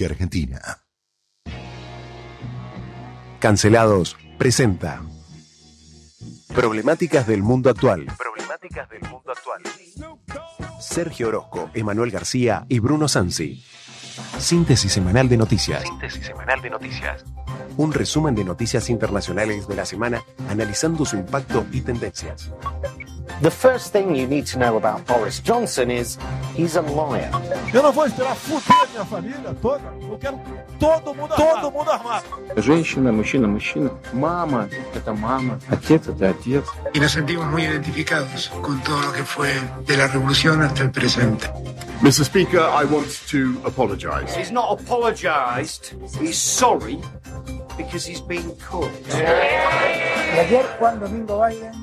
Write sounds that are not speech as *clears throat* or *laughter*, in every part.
que Argentina. Cancelados presenta Problemáticas del mundo actual. Problemáticas del mundo actual. Sergio Orozco, Emanuel García y Bruno Sansi. Síntesis semanal de noticias. Síntesis semanal de noticias. Un resumen de noticias internacionales de la semana analizando su impacto y tendencias. The first thing you need to know about Boris Johnson is he's a liar. Eu não vou esperar fuder minha família toda. Eu quero todo mundo todo mundo armado. Женщина, мужчина, мужчина. Мама – это мама. Отец – это отец. Y nos sentimos muy identificados con todo lo que fue de la revolución hasta el presente. Mr. Speaker, I want to apologise. He's not apologised. He's sorry because he's been cooked. Ayer Juan Domingo Biden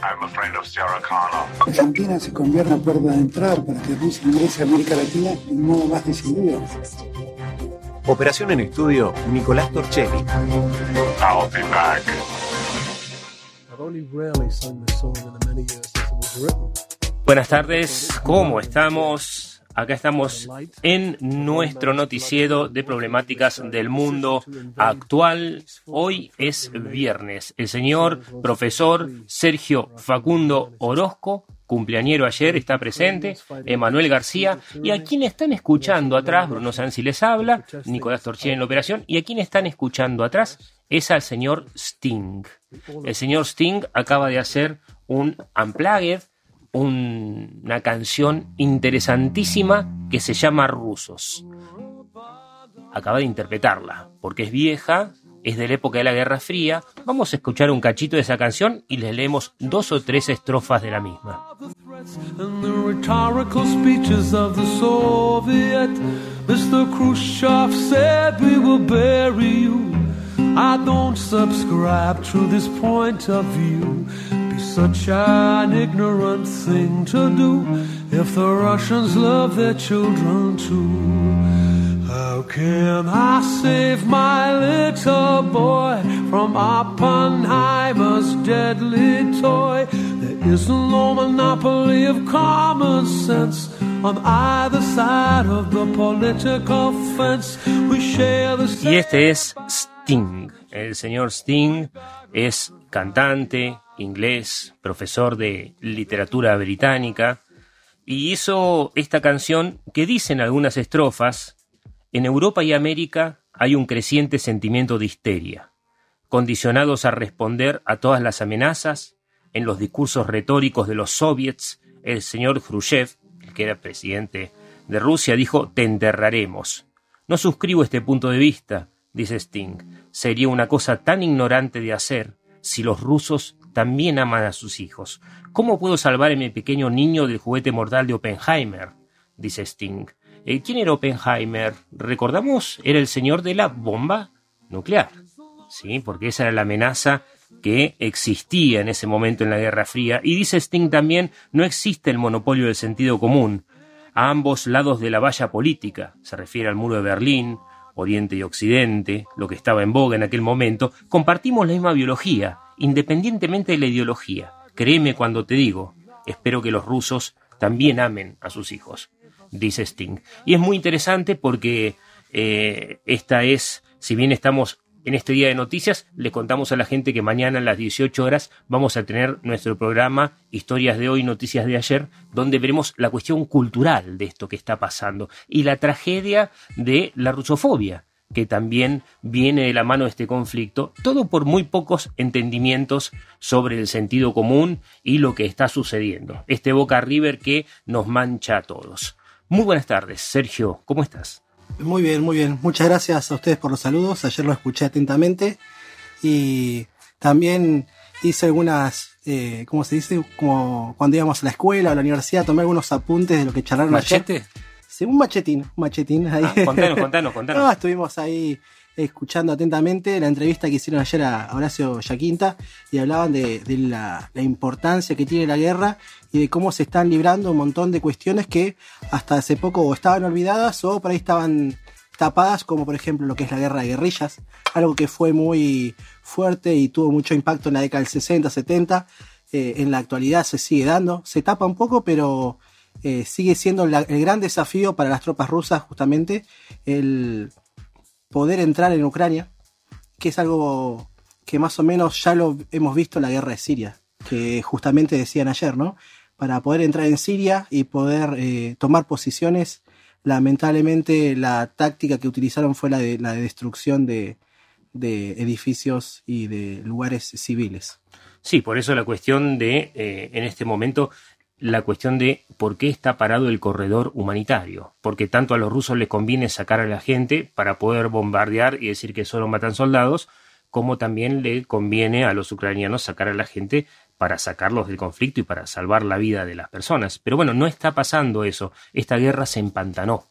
I'm a friend of Sarah Connor. Argentina se convierte en puerta de entrada para que Rusia ingrese a América Latina de un modo más decidido. Operación en estudio, Nicolás Torchelli. I'll be back. Buenas tardes, ¿cómo estamos? Acá estamos en nuestro noticiero de problemáticas del mundo actual. Hoy es viernes. El señor profesor Sergio Facundo Orozco, cumpleañero ayer, está presente. Emanuel García. Y a quien están escuchando atrás, Bruno Sansi les habla, Nicolás Torchier en la operación. Y a quien están escuchando atrás es al señor Sting. El señor Sting acaba de hacer un unplugged un, una canción interesantísima que se llama Rusos. Acaba de interpretarla, porque es vieja, es de la época de la Guerra Fría. Vamos a escuchar un cachito de esa canción y les leemos dos o tres estrofas de la misma. I don't subscribe to this point of view. Such an ignorant thing to do if the Russians love their children too. How can I save my little boy from Oppenheimer's deadly toy? There isn't no monopoly of common sense on either side of the political fence. We share the Y este es Sting. El señor Sting es cantante inglés, profesor de literatura británica, y hizo esta canción que dicen algunas estrofas, en Europa y América hay un creciente sentimiento de histeria, condicionados a responder a todas las amenazas, en los discursos retóricos de los soviets, el señor Khrushchev, el que era presidente de Rusia, dijo, te enterraremos. No suscribo este punto de vista, dice Sting. Sería una cosa tan ignorante de hacer si los rusos también aman a sus hijos. ¿Cómo puedo salvar a mi pequeño niño del juguete mortal de Oppenheimer? dice Sting. Eh, ¿Quién era Oppenheimer? ¿Recordamos? Era el señor de la bomba nuclear. Sí, porque esa era la amenaza que existía en ese momento en la Guerra Fría. Y dice Sting también, no existe el monopolio del sentido común. A ambos lados de la valla política, se refiere al muro de Berlín, Oriente y Occidente, lo que estaba en boga en aquel momento, compartimos la misma biología, independientemente de la ideología. Créeme cuando te digo, espero que los rusos también amen a sus hijos, dice Sting. Y es muy interesante porque eh, esta es, si bien estamos en este día de noticias, le contamos a la gente que mañana a las 18 horas vamos a tener nuestro programa Historias de hoy, Noticias de ayer, donde veremos la cuestión cultural de esto que está pasando y la tragedia de la rusofobia que también viene de la mano de este conflicto, todo por muy pocos entendimientos sobre el sentido común y lo que está sucediendo. Este Boca River que nos mancha a todos. Muy buenas tardes, Sergio, ¿cómo estás? Muy bien, muy bien. Muchas gracias a ustedes por los saludos. Ayer lo escuché atentamente. Y también hice algunas, eh, ¿cómo se dice? Como cuando íbamos a la escuela o a la universidad, tomé algunos apuntes de lo que charlaron ¿Machete? ayer. Sí, un machetín, un machetín ahí. Ah, contanos, *laughs* contanos, contanos. No, estuvimos ahí escuchando atentamente la entrevista que hicieron ayer a Horacio Yaquinta y hablaban de, de la, la, importancia que tiene la guerra y de cómo se están librando un montón de cuestiones que hasta hace poco o estaban olvidadas o por ahí estaban tapadas, como por ejemplo lo que es la guerra de guerrillas, algo que fue muy fuerte y tuvo mucho impacto en la década del 60, 70, eh, en la actualidad se sigue dando, se tapa un poco, pero eh, sigue siendo el gran desafío para las tropas rusas justamente el poder entrar en Ucrania, que es algo que más o menos ya lo hemos visto en la guerra de Siria, que justamente decían ayer, ¿no? Para poder entrar en Siria y poder eh, tomar posiciones, lamentablemente la táctica que utilizaron fue la de, la de destrucción de, de edificios y de lugares civiles. Sí, por eso la cuestión de, eh, en este momento, la cuestión de por qué está parado el corredor humanitario. Porque tanto a los rusos les conviene sacar a la gente para poder bombardear y decir que solo matan soldados, como también le conviene a los ucranianos sacar a la gente para sacarlos del conflicto y para salvar la vida de las personas. Pero bueno, no está pasando eso. Esta guerra se empantanó.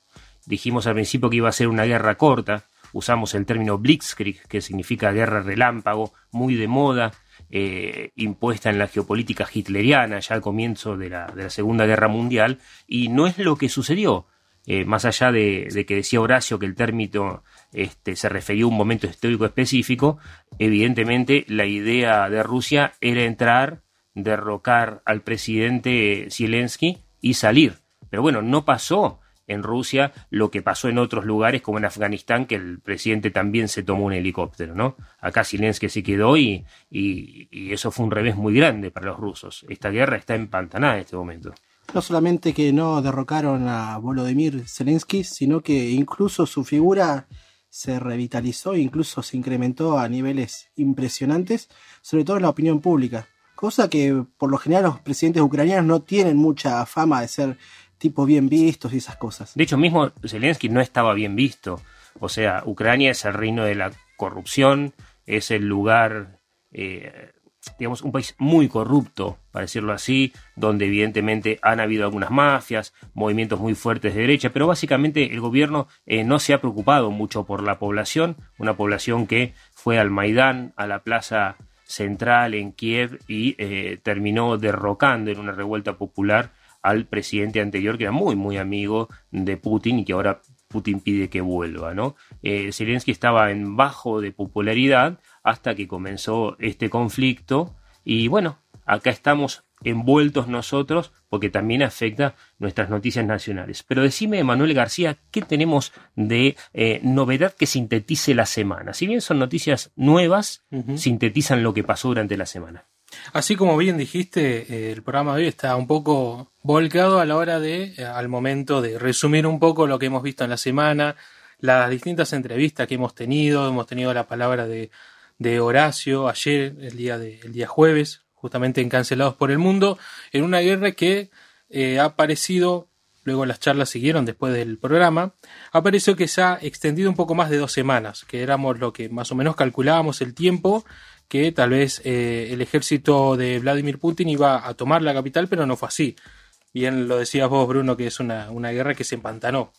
Dijimos al principio que iba a ser una guerra corta, usamos el término Blitzkrieg, que significa guerra relámpago, muy de moda, eh, impuesta en la geopolítica hitleriana ya al comienzo de la, de la Segunda Guerra Mundial, y no es lo que sucedió. Eh, más allá de, que decía Horacio que el término este, se refería a un momento histórico específico, evidentemente la idea de Rusia era entrar, derrocar al presidente Zelensky y salir. Pero bueno, no pasó en Rusia lo que pasó en otros lugares como en Afganistán, que el presidente también se tomó un helicóptero, ¿no? Acá Zelensky se quedó y, y, y eso fue un revés muy grande para los rusos. Esta guerra está empantanada en este momento. No solamente que no derrocaron a Volodymyr Zelensky, sino que incluso su figura se revitalizó incluso se incrementó a niveles impresionantes, sobre todo en la opinión pública. Cosa que por lo general los presidentes ucranianos no tienen mucha fama de ser tipos bien vistos y esas cosas. De hecho, mismo Zelensky no estaba bien visto. O sea, Ucrania es el reino de la corrupción, es el lugar, eh, digamos, un país muy corrupto, para decirlo así, donde evidentemente han habido algunas mafias, movimientos muy fuertes de derecha, pero básicamente el gobierno eh, no se ha preocupado mucho por la población, una población que fue al Maidán, a la plaza central en Kiev y eh, terminó derrocando en una revuelta popular al presidente anterior, que era muy, muy amigo de Putin y que ahora Putin pide que vuelva, ¿no? Eh, Zelensky estaba en bajo de popularidad hasta que comenzó este conflicto y bueno, acá estamos envueltos nosotros porque también afecta nuestras noticias nacionales. Pero decime, Manuel García, ¿qué tenemos de eh, novedad que sintetice la semana? Si bien son noticias nuevas, uh -huh. sintetizan lo que pasó durante la semana. Así como bien dijiste, eh, el programa de hoy está un poco volcado a la hora de, eh, al momento de resumir un poco lo que hemos visto en la semana, las distintas entrevistas que hemos tenido, hemos tenido la palabra de, de Horacio ayer, el día, de, el día jueves, justamente en Cancelados por el Mundo, en una guerra que eh, ha aparecido, luego las charlas siguieron después del programa, apareció que se ha extendido un poco más de dos semanas, que éramos lo que más o menos calculábamos el tiempo que tal vez eh, el ejército de Vladimir Putin iba a tomar la capital, pero no fue así. Bien lo decías vos, Bruno, que es una, una guerra que se empantanó.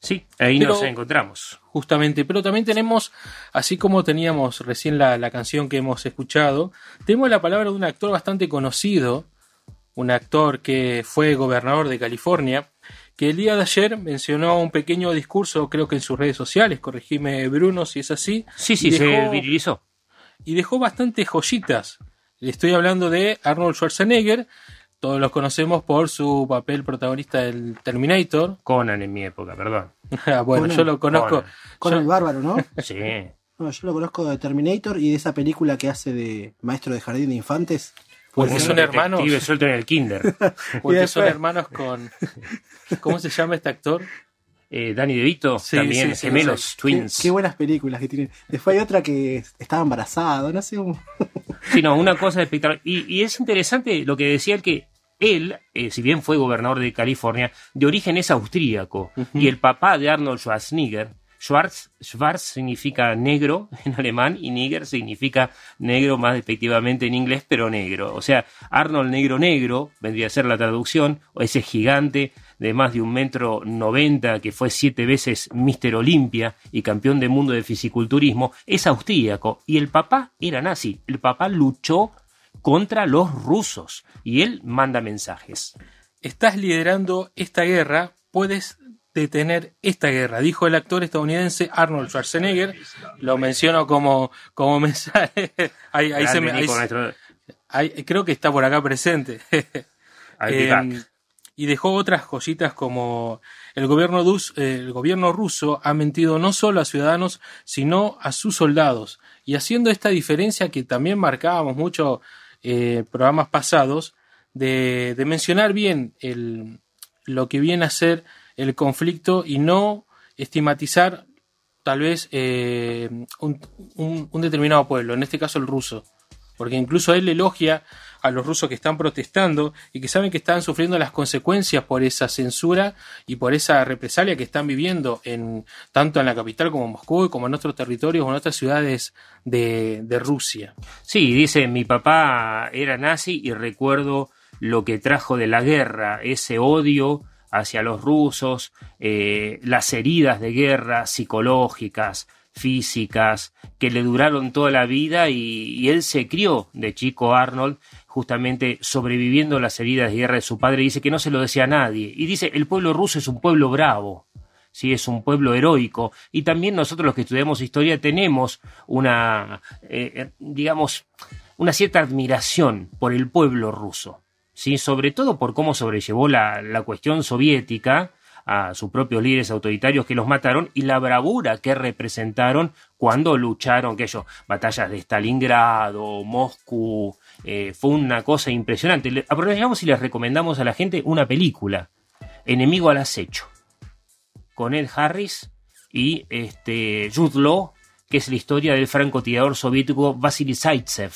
Sí, ahí pero, nos encontramos. Justamente, pero también tenemos, así como teníamos recién la, la, canción que hemos escuchado, tenemos la palabra de un actor bastante conocido, un actor que fue gobernador de California, que el día de ayer mencionó un pequeño discurso, creo que en sus redes sociales, corregime Bruno si es así. Sí, sí, dejó, se virilizó. Y dejó bastantes joyitas. Le estoy hablando de Arnold Schwarzenegger, todos los conocemos por su papel protagonista del Terminator. Conan en mi época, perdón. *laughs* bueno, Conan, yo lo conozco. Con yo... el bárbaro, ¿no? sí. *laughs* No, yo lo conozco de Terminator y de esa película que hace de maestro de jardín de infantes. Porque son hermanos. Vive suelto en el kinder. *laughs* Porque después... son hermanos con. ¿Cómo se llama este actor? Eh, Danny DeVito, sí, también, sí, gemelos, sí, twins. Qué, qué, buenas películas que tienen. Después hay otra que estaba embarazada, no sé. Cómo... *laughs* sí, no, una cosa espectacular. Y, y, es interesante lo que decía el que él, eh, si bien fue gobernador de California, de origen es austríaco. Uh -huh. Y el papá de Arnold Schwarzenegger, Schwarz, Schwarz significa negro *laughs* en alemán y Niger significa negro más efectivamente en inglés, pero negro. O sea, Arnold negro negro vendría a ser la traducción, o ese gigante de más de un metro noventa que fue siete veces Mister Olimpia y campeón del mundo de fisiculturismo, es austríaco y el papá era nazi. El papá luchó contra los rusos y él manda mensajes. Estás liderando esta guerra, puedes detener esta guerra, dijo el actor estadounidense Arnold Schwarzenegger. Lo menciono como, como *laughs* mensaje. ahí, ahí se me, ahí, ahí, creo que está por acá presente. eh, y dejó otras cositas como el gobierno, dus- el gobierno ruso ha mentido no solo a ciudadanos, sino a sus soldados. Y haciendo esta diferencia que también marcábamos mucho eh, programas pasados, de, de mencionar bien el, lo que viene a ser el conflicto y no estigmatizar tal vez eh, un, un- un determinado pueblo, en este caso el ruso, porque incluso él elogia a los rusos que están protestando y que saben que están sufriendo las consecuencias por esa censura y por esa represalia que están viviendo en tanto en la capital como en Moscú, como en otros territorios o en otras ciudades de, de Rusia. Sí, dice, mi papá era nazi y recuerdo lo que trajo de la guerra, ese odio hacia los rusos, eh, las heridas de guerra psicológicas, físicas, que le duraron toda la vida y, y él se crió de chico Arnold justamente sobreviviendo las heridas de guerra de su padre, dice que no se lo decía a nadie, y dice, el pueblo ruso es un pueblo bravo, sí, es un pueblo heroico. Y también nosotros los que estudiamos historia tenemos una, eh, eh, digamos, una cierta admiración por el pueblo ruso, sí, sobre todo por cómo sobrellevó la, la cuestión soviética a sus propios líderes autoritarios que los mataron y la bravura que representaron cuando lucharon, que ellos, batallas de Stalingrado, Moscú, eh, fue una cosa impresionante. Aprovechamos y les recomendamos a la gente una película, Enemigo al acecho con Ed Harris y este, Jude Law, que es la historia del francotirador soviético Vasily Zaitsev.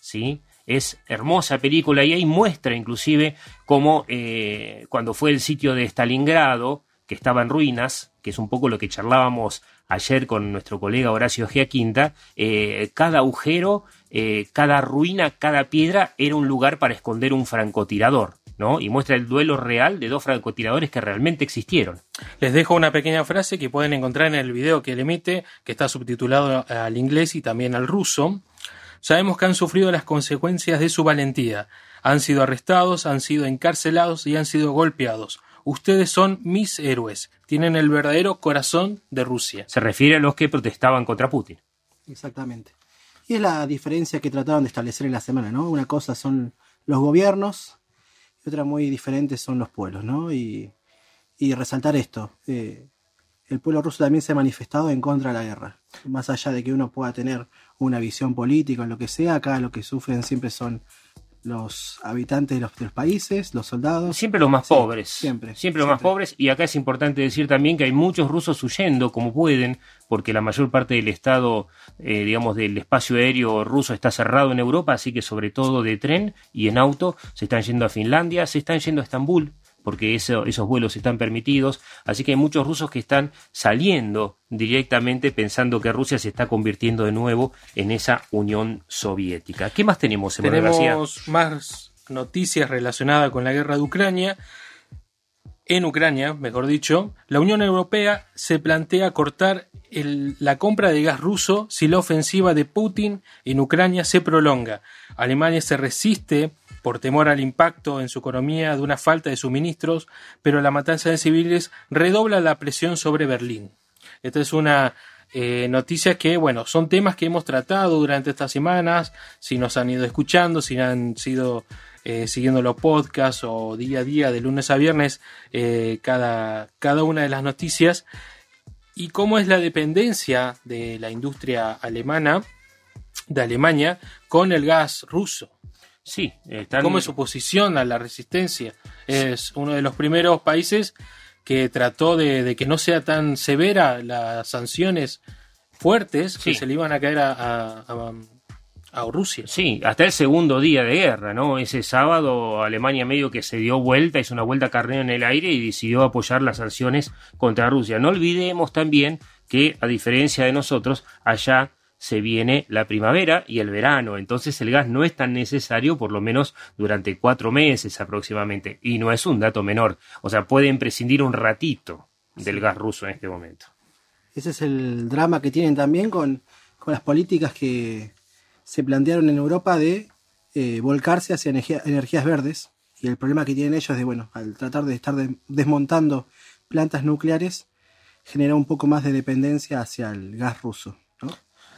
¿Sí? Es hermosa película y ahí muestra inclusive cómo eh, cuando fue el sitio de Stalingrado, que estaba en ruinas, que es un poco lo que charlábamos ayer con nuestro colega Horacio Giaquinta, eh, cada agujero, eh, cada ruina, cada piedra era un lugar para esconder un francotirador. ¿no? Y muestra el duelo real de dos francotiradores que realmente existieron. Les dejo una pequeña frase que pueden encontrar en el video que él emite, que está subtitulado al inglés y también al ruso. Sabemos que han sufrido las consecuencias de su valentía. Han sido arrestados, han sido encarcelados y han sido golpeados. Ustedes son mis héroes. Tienen el verdadero corazón de Rusia. Se refiere a los que protestaban contra Putin. Exactamente. Y es la diferencia que trataban de establecer en la semana, ¿no? Una cosa son los gobiernos y otra muy diferente son los pueblos, ¿no? Y, y resaltar esto. eh, el pueblo ruso también se ha manifestado en contra de la guerra. Más allá de que uno pueda tener una visión política o lo que sea, acá lo que sufren siempre son los habitantes de los, de los países, los soldados. Siempre los más Sí, pobres. Siempre. Siempre los más pobres. Y acá es importante decir también que hay muchos rusos huyendo como pueden, porque la mayor parte del estado, eh, digamos, del espacio aéreo ruso está cerrado en Europa, así que sobre todo de tren y en auto se están yendo a Finlandia, se están yendo a Estambul, porque eso- esos vuelos están permitidos. Así que hay muchos rusos que están saliendo directamente pensando que Rusia se está convirtiendo de nuevo en esa Unión Soviética. ¿Qué más tenemos, Emanuel García? Tenemos más noticias relacionadas con la guerra de Ucrania. En Ucrania, mejor dicho, la Unión Europea se plantea cortar el- la compra de gas ruso si la ofensiva de Putin en Ucrania se prolonga. Alemania se resiste por temor al impacto en su economía de una falta de suministros, pero la matanza de civiles redobla la presión sobre Berlín. Esta es una eh, noticia que, bueno, son temas que hemos tratado durante estas semanas, si nos han ido escuchando, si han sido eh, siguiendo los podcasts o día a día, de lunes a viernes, eh, cada, cada una de las noticias, y cómo es la dependencia de la industria alemana, de Alemania, con el gas ruso. Sí, están... ¿Cómo es su posición a la resistencia? Es uno de los primeros países que trató de, de que no sea tan severa las sanciones fuertes que se le iban a caer a, a- a- a Rusia. Sí, hasta el segundo día de guerra, ¿no? Ese sábado Alemania medio que se dio vuelta, hizo una vuelta carnero en el aire y decidió apoyar las sanciones contra Rusia. No olvidemos también que, a diferencia de nosotros, allá se viene la primavera y el verano, entonces el gas no es tan necesario, por lo menos durante cuatro meses aproximadamente, y no es un dato menor, o sea, pueden prescindir un ratito del gas ruso en este momento. Ese es el drama que tienen también con, con las políticas que se plantearon en Europa de eh, volcarse hacia energía- energías verdes. Y el problema que tienen ellos de, bueno, al tratar de estar de- desmontando plantas nucleares, genera un poco más de dependencia hacia el gas ruso. ¿no?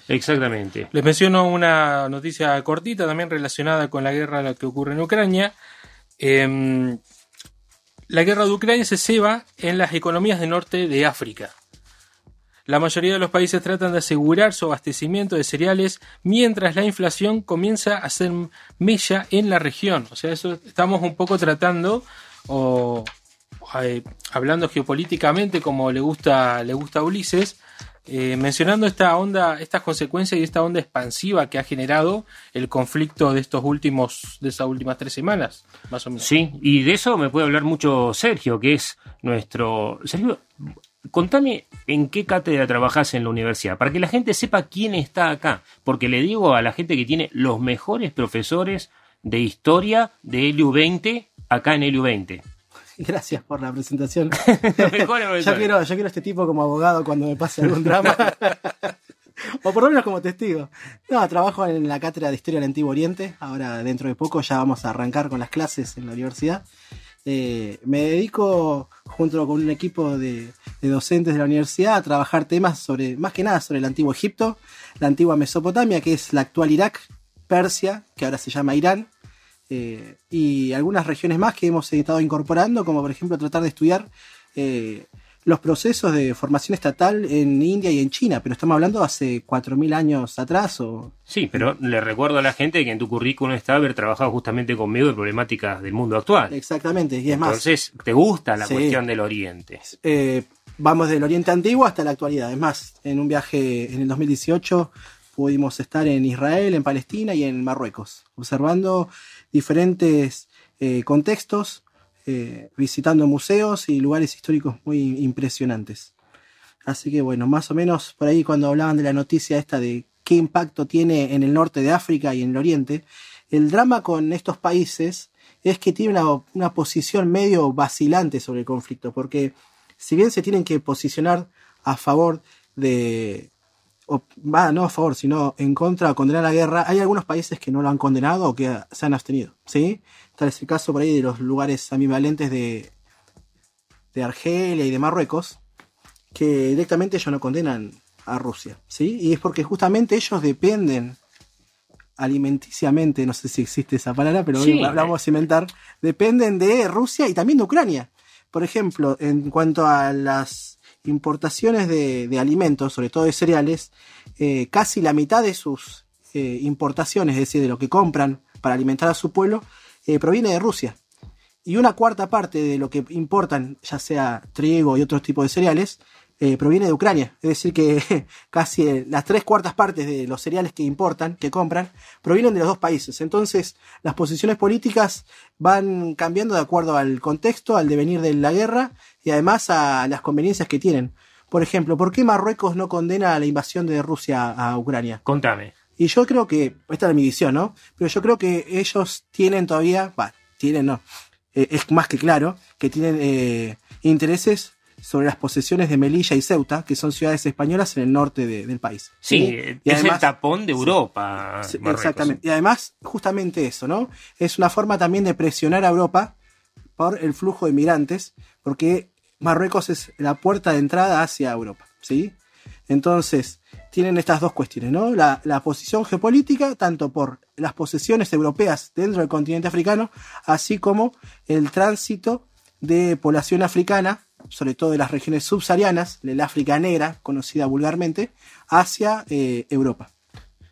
Exactamente. Les menciono una noticia cortita también relacionada con la guerra que ocurre en Ucrania. Eh, la guerra de Ucrania se ceba en las economías del norte de África. La mayoría de los países tratan de asegurar su abastecimiento de cereales mientras la inflación comienza a hacer mella en la región. O sea, eso estamos un poco tratando o eh, hablando geopolíticamente como le gusta le gusta a Ulises, eh, mencionando esta onda, estas consecuencias y esta onda expansiva que ha generado el conflicto de estos últimos, de estas últimas tres semanas, más o menos. Sí, y de eso me puede hablar mucho Sergio, que es nuestro. Sergio, contame en qué cátedra trabajás en la universidad, para que la gente sepa quién está acá, porque le digo a la gente que tiene los mejores profesores de historia de LU 20 acá en LU 20. *laughs* Gracias por la presentación. *laughs* *laughs* yo, quiero, yo quiero este tipo como abogado cuando me pase algún drama. o por lo menos como testigo. No, trabajo en la cátedra de Historia del Antiguo Oriente. Ahora, dentro de poco, ya vamos a arrancar con las clases en la universidad. Eh, me dedico, junto con un equipo de, de, docentes de la universidad, a trabajar temas sobre, más que nada, sobre el antiguo Egipto, la antigua Mesopotamia, que es la actual Irak, Persia, que ahora se llama Irán, eh, y algunas regiones más que hemos estado incorporando, como por ejemplo tratar de estudiar eh, los procesos de formación estatal en India y en China, pero estamos hablando hace 4.000 años atrás. O... Sí, pero le recuerdo a la gente que en tu currículum está haber trabajado justamente conmigo de problemáticas del mundo actual. Exactamente, y es más. Entonces, ¿te gusta la cuestión del Oriente? Eh, vamos del Oriente antiguo hasta la actualidad. Es más, en un viaje en el 2018 pudimos estar en Israel, en Palestina y en Marruecos, observando diferentes eh, contextos, eh, visitando museos y lugares históricos muy impresionantes. Así que bueno, más o menos por ahí cuando hablaban de la noticia esta de qué impacto tiene en el norte de África y en el oriente, el drama con estos países es que tiene una, una posición medio vacilante sobre el conflicto, porque si bien se tienen que posicionar a favor de, o, va, no a favor, sino en contra o condenar la guerra, hay algunos países que no lo han condenado o que se han abstenido, ¿sí? Tal es el caso por ahí de los lugares ambivalentes de, de Argelia y de Marruecos, que directamente ellos no condenan a Rusia, ¿sí? Y es porque justamente ellos dependen alimenticiamente, no sé si existe esa palabra, pero hoy vamos a inventar, dependen de Rusia y también de Ucrania. Por ejemplo, en cuanto a las importaciones de, alimentos, sobre todo de cereales, eh, casi la mitad de sus eh, importaciones, es decir, de lo que compran para alimentar a su pueblo, eh, proviene de Rusia. Y una cuarta parte de lo que importan, ya sea trigo y otros tipos de cereales, proviene de Ucrania. Es decir, que *laughs* casi las tres cuartas partes de los cereales que importan, que compran, provienen de los dos países. Entonces, las posiciones políticas van cambiando de acuerdo al contexto, al devenir de la guerra y además a las conveniencias que tienen. Por ejemplo, ¿por qué Marruecos no condena la invasión de Rusia a Ucrania? Contame. Y yo creo que, esta es mi visión, ¿no? Pero yo creo que ellos tienen todavía, va, tienen, no, eh, es más que claro, que tienen eh, intereses sobre las posesiones de Melilla y Ceuta, que son ciudades españolas en el norte del país. Sí, es el tapón de Europa. exactamente. Y además, justamente eso, ¿no? Es una forma también de presionar a Europa por el flujo de migrantes, porque Marruecos es la puerta de entrada hacia Europa, ¿sí? Entonces, tienen estas dos cuestiones, ¿no? La, posición geopolítica, tanto por las posesiones europeas dentro del continente africano, así como el tránsito de población africana, sobre todo de las regiones subsaharianas, del África negra, conocida vulgarmente, hacia eh, Europa.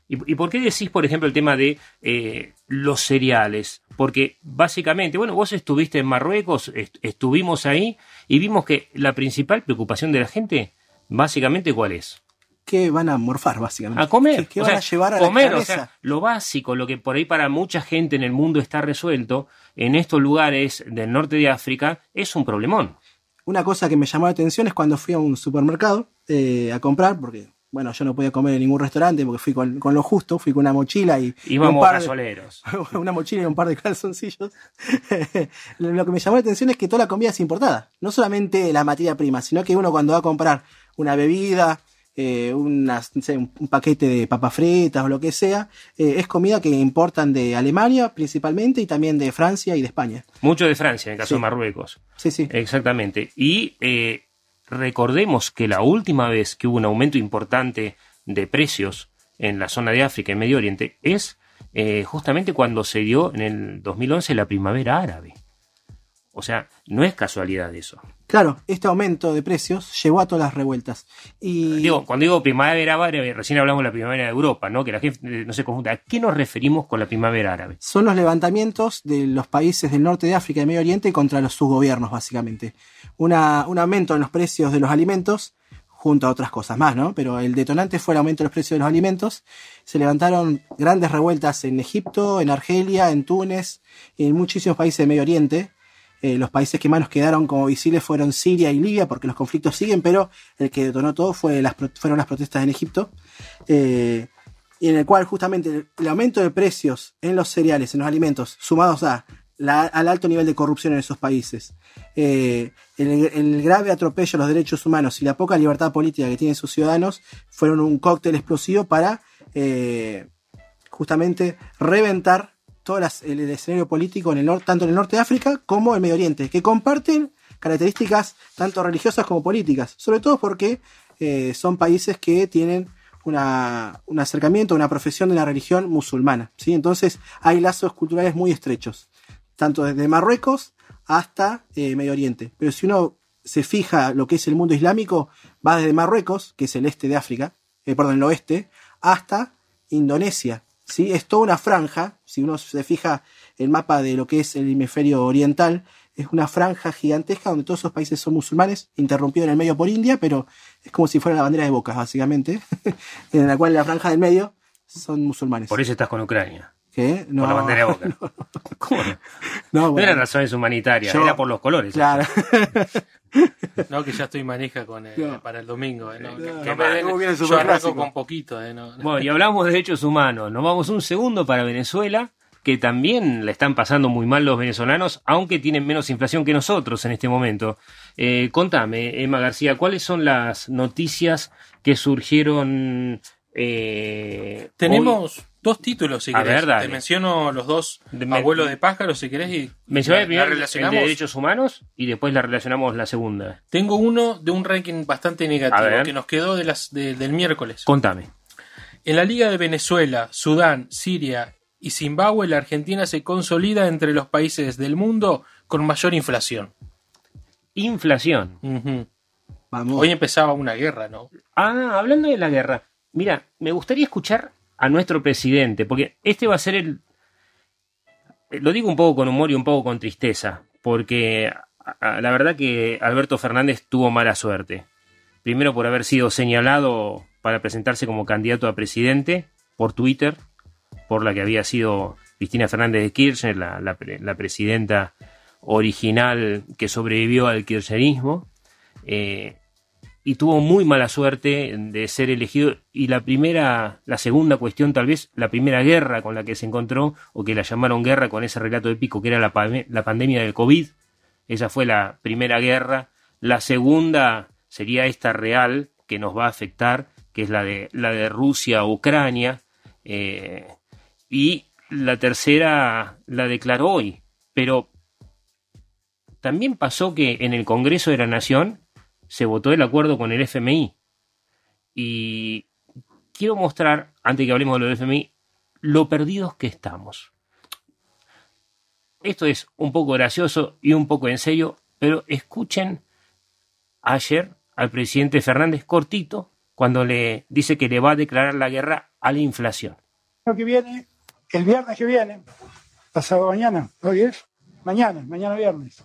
¿Y, por qué decís, por ejemplo, el tema de eh, los cereales? Porque básicamente, bueno, vos estuviste en Marruecos, estuvimos ahí y vimos que la principal preocupación de la gente, básicamente, ¿cuál es? ¿Qué van a morfar, básicamente? A comer. ¿Qué, van a llevar a comer, la o sea, lo básico, lo que por ahí para mucha gente en el mundo está resuelto, en estos lugares del norte de África, es un problemón. Una cosa que me llamó la atención es cuando fui a un supermercado eh, a comprar, porque bueno, yo no podía comer en ningún restaurante porque fui con, lo justo, fui con una mochila y. Íbamos un par gasoleros. *laughs* una mochila y un par de calzoncillos. *laughs* lo que me llamó la atención es que toda la comida es importada. No solamente la materia prima, sino que uno cuando va a comprar una bebida, eh, un paquete de papas fritas o lo que sea, eh, es comida que importan de Alemania principalmente y también de Francia y de España. Mucho de Francia, en el caso de Marruecos. Sí, sí. Exactamente. Y eh, recordemos que la última vez que hubo un aumento importante de precios en la zona de África y Medio Oriente es justamente cuando se dio en el 2011 la primavera árabe. O sea, no es casualidad eso. Claro, este aumento de precios llevó a todas las revueltas. Y Digo, cuando digo primavera árabe, recién hablamos de la primavera de Europa, ¿no? Que la gente eh, no se confunda. ¿A qué nos referimos con la primavera árabe? son los levantamientos de los países del norte de África y Medio Oriente contra los, sus gobiernos, básicamente. Una- un aumento en los precios de los alimentos, junto a otras cosas más, ¿no? Pero el detonante fue el aumento de los precios de los alimentos. Se levantaron grandes revueltas en Egipto, en Argelia, en Túnez, y en muchísimos países de Medio Oriente. Eh, los países que más nos quedaron como visibles fueron Siria y Libia, porque los conflictos siguen, pero el que detonó todo fue las, fueron las protestas en Egipto. Eh, en el cual justamente el, aumento de precios en los cereales, en los alimentos, sumados a al alto nivel de corrupción en esos países, eh, el, el grave atropello a los derechos humanos y la poca libertad política que tienen sus ciudadanos fueron un cóctel explosivo para eh, justamente reventar todo las- el, el escenario político en el nor- tanto en el norte de África como en Medio Oriente, que comparten características tanto religiosas como políticas, sobre todo porque eh, son países que tienen una, un acercamiento, una profesión de la religión musulmana. ¿sí? Entonces hay lazos culturales muy estrechos, tanto desde Marruecos hasta eh, Medio Oriente. Pero si uno se fija lo que es el mundo islámico, va desde Marruecos, que es el este de África, eh, perdón, el oeste, hasta Indonesia. ¿Sí? Es toda una franja, si uno se fija el mapa de lo que es el hemisferio oriental, es una franja gigantesca donde todos esos países son musulmanes, interrumpido en el medio por India, pero es como si fuera la bandera de bocas, básicamente, *laughs* en la cual la franja del medio son musulmanes. Por eso estás con Ucrania. ¿Qué? No, por la bandera de boca. *laughs* ¿Cómo no? no, No bueno. eran razones humanitarias, Yo- era por los colores. Claro. *laughs* No, que ya estoy manija con No. para el domingo. eh, no, que- No, que no, me den- muy bien el yo arranco con poquito. eh, no. Bueno, y hablamos de derechos humanos. Nos vamos un segundo para Venezuela, que también la están pasando muy mal los venezolanos, aunque tienen menos inflación que nosotros en este momento. Eh, contame, Emma García, ¿cuáles son las noticias que surgieron? eh, Tenemos dos títulos, si A querés. ver, dale. Te menciono los dos abuelos de pájaros, si querés. Y Mencioné la- primero la el de relacionamos. derechos humanos y después la relacionamos la segunda. Tengo uno de un ranking bastante negativo que nos quedó de las, de- del miércoles. Contame. En la Liga de Venezuela, Sudán, Siria y Zimbabue, la Argentina se consolida entre los países del mundo con mayor inflación. Inflación. Vamos. Hoy empezaba una guerra, ¿no? Ah, hablando de la guerra, mira, me gustaría escuchar a nuestro presidente, porque este va a ser el... Lo digo un poco con humor y un poco con tristeza, porque la verdad que Alberto Fernández tuvo mala suerte. Primero por haber sido señalado para presentarse como candidato a presidente por Twitter, por la que había sido Cristina Fernández de Kirchner, la, la la presidenta original que sobrevivió al kirchnerismo. Eh, y tuvo muy mala suerte de ser elegido. Y la primera, la segunda cuestión tal vez, la primera guerra con la que se encontró o que la llamaron guerra con ese relato épico que era la, la pandemia del COVID, esa fue la primera guerra, la segunda sería esta real que nos va a afectar, que es la de, la de Rusia a Ucrania, eh, y la tercera la declaró hoy, pero también pasó que en el Congreso de la Nación se votó el acuerdo con el FMI. Y quiero mostrar, antes que hablemos de lo del FMI, lo perdidos que estamos. Esto es un poco gracioso y un poco en serio, pero escuchen ayer al presidente Fernández cortito cuando le dice que le va a declarar la guerra a la inflación. Lo que viene, el viernes que viene, pasado mañana, hoy es, mañana, mañana viernes,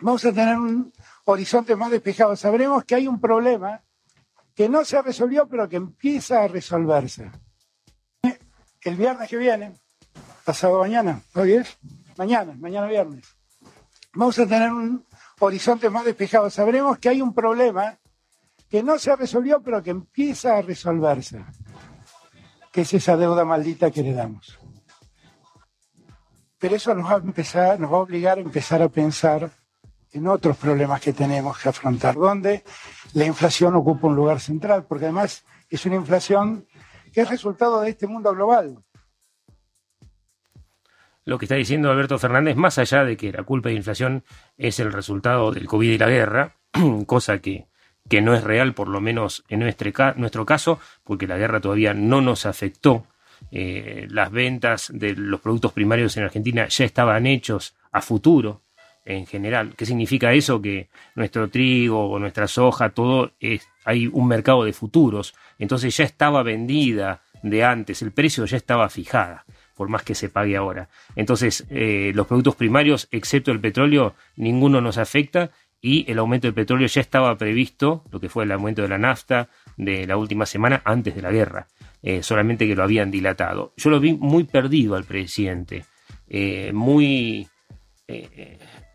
vamos a tener un horizonte más despejado. Sabremos que hay un problema que no se resolvió, pero que empieza a resolverse. El viernes que viene, pasado mañana, hoy es, mañana, mañana viernes, vamos a tener un horizonte más despejado. Sabremos que hay un problema que no se resolvió, pero que empieza a resolverse que es esa deuda maldita que heredamos. Pero eso nos va a empezar, nos va a obligar a empezar a pensar en otros problemas que tenemos que afrontar, donde la inflación ocupa un lugar central, porque además es una inflación que es resultado de este mundo global. Lo que está diciendo Alberto Fernández, más allá de que la culpa de inflación es el resultado del COVID y la guerra, *clears throat* cosa que, que no es real, por lo menos en nuestro, ca- nuestro caso, porque la guerra todavía no nos afectó. Eh, las ventas de los productos primarios en Argentina ya estaban hechos a futuro. En general. ¿Qué significa eso? Que nuestro trigo o nuestra soja, todo es, hay un mercado de futuros. Entonces ya estaba vendida de antes, el precio ya estaba fijada, por más que se pague ahora. Entonces, eh, los productos primarios, excepto el petróleo, ninguno nos afecta y el aumento del petróleo ya estaba previsto, lo que fue el aumento de la nafta de la última semana antes de la guerra, eh, solamente que lo habían dilatado. Yo lo vi muy perdido al presidente, eh, muy,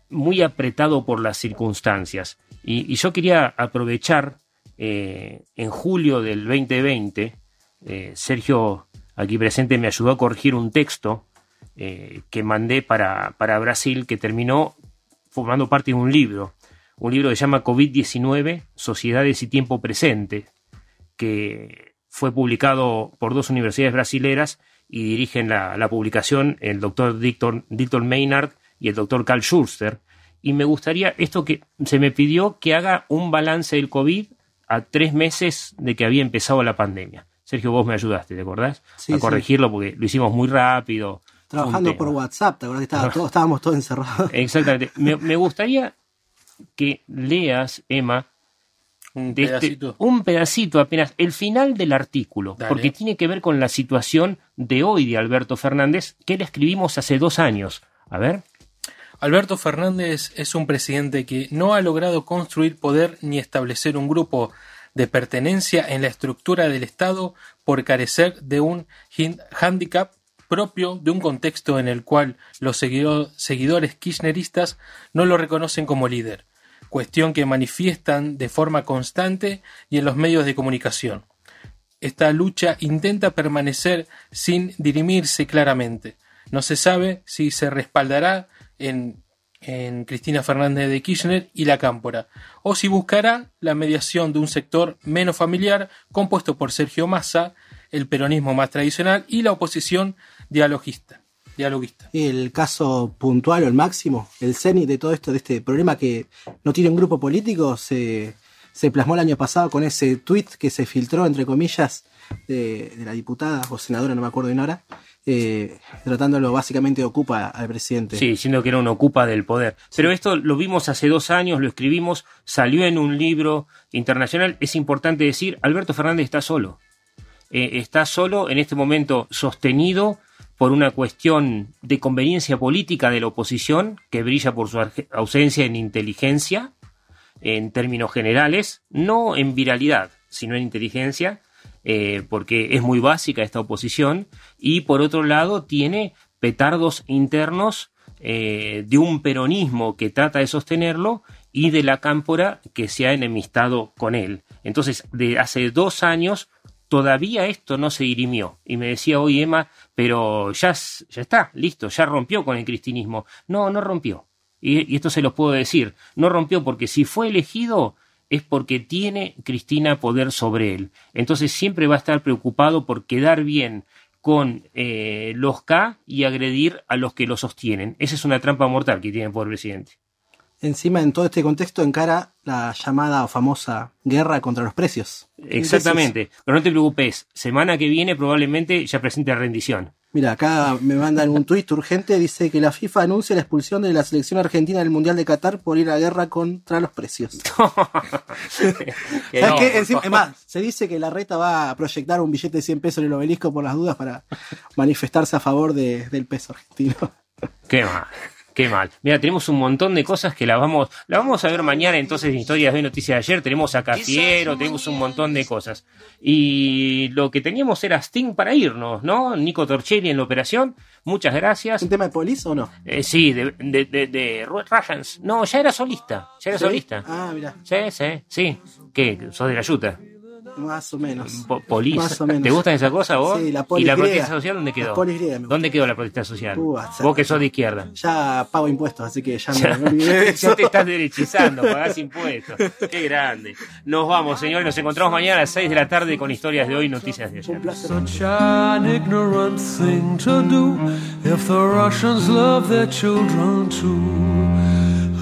muy apretado por las circunstancias. Y, yo quería aprovechar eh, en julio del 2020, eh, Sergio aquí presente me ayudó a corregir un texto eh, que mandé para, para Brasil que terminó formando parte de un libro un libro que se llama COVID-19, Sociedades y Tiempo Presente, que fue publicado por dos universidades brasileras y dirigen la, la publicación el doctor Dilton Maynard y el doctor Carl Schuster. Y me gustaría esto que se me pidió que haga un balance del COVID a tres meses de que había empezado la pandemia. Sergio, vos me ayudaste, ¿te acordás? Sí, a sí. corregirlo porque lo hicimos muy rápido. Trabajando por. WhatsApp, ¿te acordás que estaba todo- estábamos todos encerrados? *laughs* Exactamente. Me, me gustaría que leas, Emma, Un de este- pedacito. un pedacito apenas, el final del artículo, Dale. porque tiene que ver con la situación de hoy de Alberto Fernández, que le escribimos hace dos años. A ver. Alberto Fernández es un presidente que no ha logrado construir poder ni establecer un grupo de pertenencia en la estructura del Estado por carecer de un hándicap propio de un contexto en el cual los seguido- seguidores kirchneristas no lo reconocen como líder, cuestión que manifiestan de forma constante y en los medios de comunicación. Esta lucha intenta permanecer sin dirimirse claramente. No se sabe si se respaldará en, en Cristina Fernández de Kirchner y la Cámpora, o si buscará la mediación de un sector menos familiar compuesto por Sergio Massa, el peronismo más tradicional y la oposición dialogista. dialoguista. El caso puntual o el máximo, el cenit de todo esto, de este problema que no tiene un grupo político, se, se plasmó el año pasado con ese tuit que se filtró, entre comillas, de, de la diputada o senadora, no me acuerdo bien ahora, eh, tratándolo básicamente de ocupa al presidente. Sí, diciendo que era un ocupa del poder. Pero esto lo vimos hace dos años, lo escribimos, salió en un libro internacional. Es importante decir, Alberto Fernández está solo. Eh, está solo en este momento sostenido por una cuestión de conveniencia política de la oposición, que brilla por su ausencia en inteligencia, en términos generales, no en viralidad, sino en inteligencia, eh, porque es muy básica esta oposición, y por otro lado tiene petardos internos eh, de un peronismo que trata de sostenerlo y de la cámpora que se ha enemistado con él. Entonces, de hace dos años todavía esto no se dirimió. Y me decía hoy Emma, pero ya, ya está, listo, ya rompió con el cristinismo. No, no rompió. Y esto se los puedo decir. No rompió porque si fue elegido es porque tiene Cristina poder sobre él. Entonces siempre va a estar preocupado por quedar bien con eh, los K y agredir a los que lo sostienen. Esa es una trampa mortal que tiene el poder presidente. Encima, en todo este contexto, encara la llamada o famosa guerra contra los precios. Exactamente. Pero no te preocupes, semana que viene probablemente ya presente la rendición. Mira, acá me mandan un tuit urgente, dice que la FIFA anuncia la expulsión de la selección argentina del Mundial de Qatar por ir a guerra contra los precios. *laughs* Que ¿Sabes no, qué? por Encima- favor. es más, se dice que la reta va a proyectar un billete de 100 pesos en el obelisco por las dudas para manifestarse a favor de- del peso argentino. Qué mal, qué mal. Mira, tenemos un montón de cosas que la vamos, la vamos a ver mañana entonces en Historias de Noticias de Ayer. Tenemos a Cafiero, tenemos un montón de cosas. Y lo que teníamos era Sting para irnos, ¿no? Nico Torchelli en la operación. Muchas gracias. ¿Un tema de polis o no? Eh, sí, de, de, de, de. No, ya era solista. Ya era ¿Sí? solista. Ah, mira, Sí, sí, sí. ¿Qué? ¿Sos de la yuta? Más o menos. Po- polis. Más o menos. ¿Te gustan esas cosas vos? Sí, la ¿Y polis la griega. protesta social dónde La quedó? polis griega me ¿Dónde quedó la protesta social? Uh, vos que sos de izquierda. Ya pago impuestos, así que ya Ya, me *laughs* olvidé de eso. ya te estás derechizando, pagás impuestos. Qué grande. Nos vamos, señores. Nos encontramos mañana a las 6 de la tarde con historias de hoy, noticias de ayer. Such an ignorant thing to do if the Russians love their children too.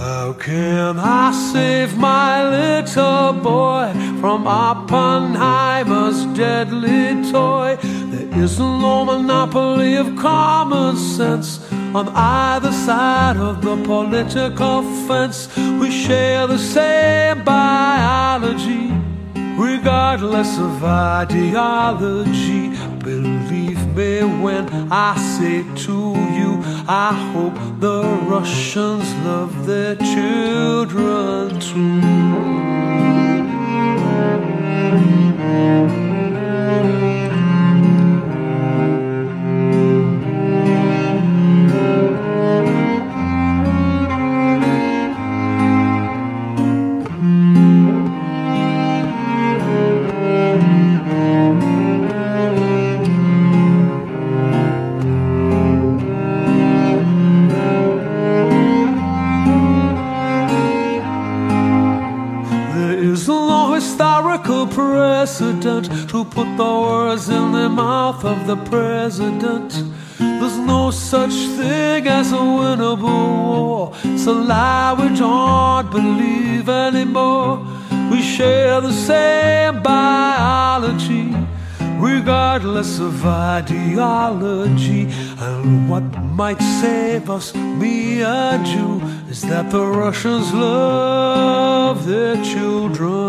How can I save my little boy from Oppenheimer's deadly toy? There is no monopoly of common sense on either side of the political fence. We share the same biology, regardless of ideology. Believe me when I say to you, I hope the Russians love their children too. Mouth of the president. There's no such thing as a winnable war. It's a lie we don't believe anymore. We share the same biology, regardless of ideology. And what might save us, me and you, is that the Russians love their children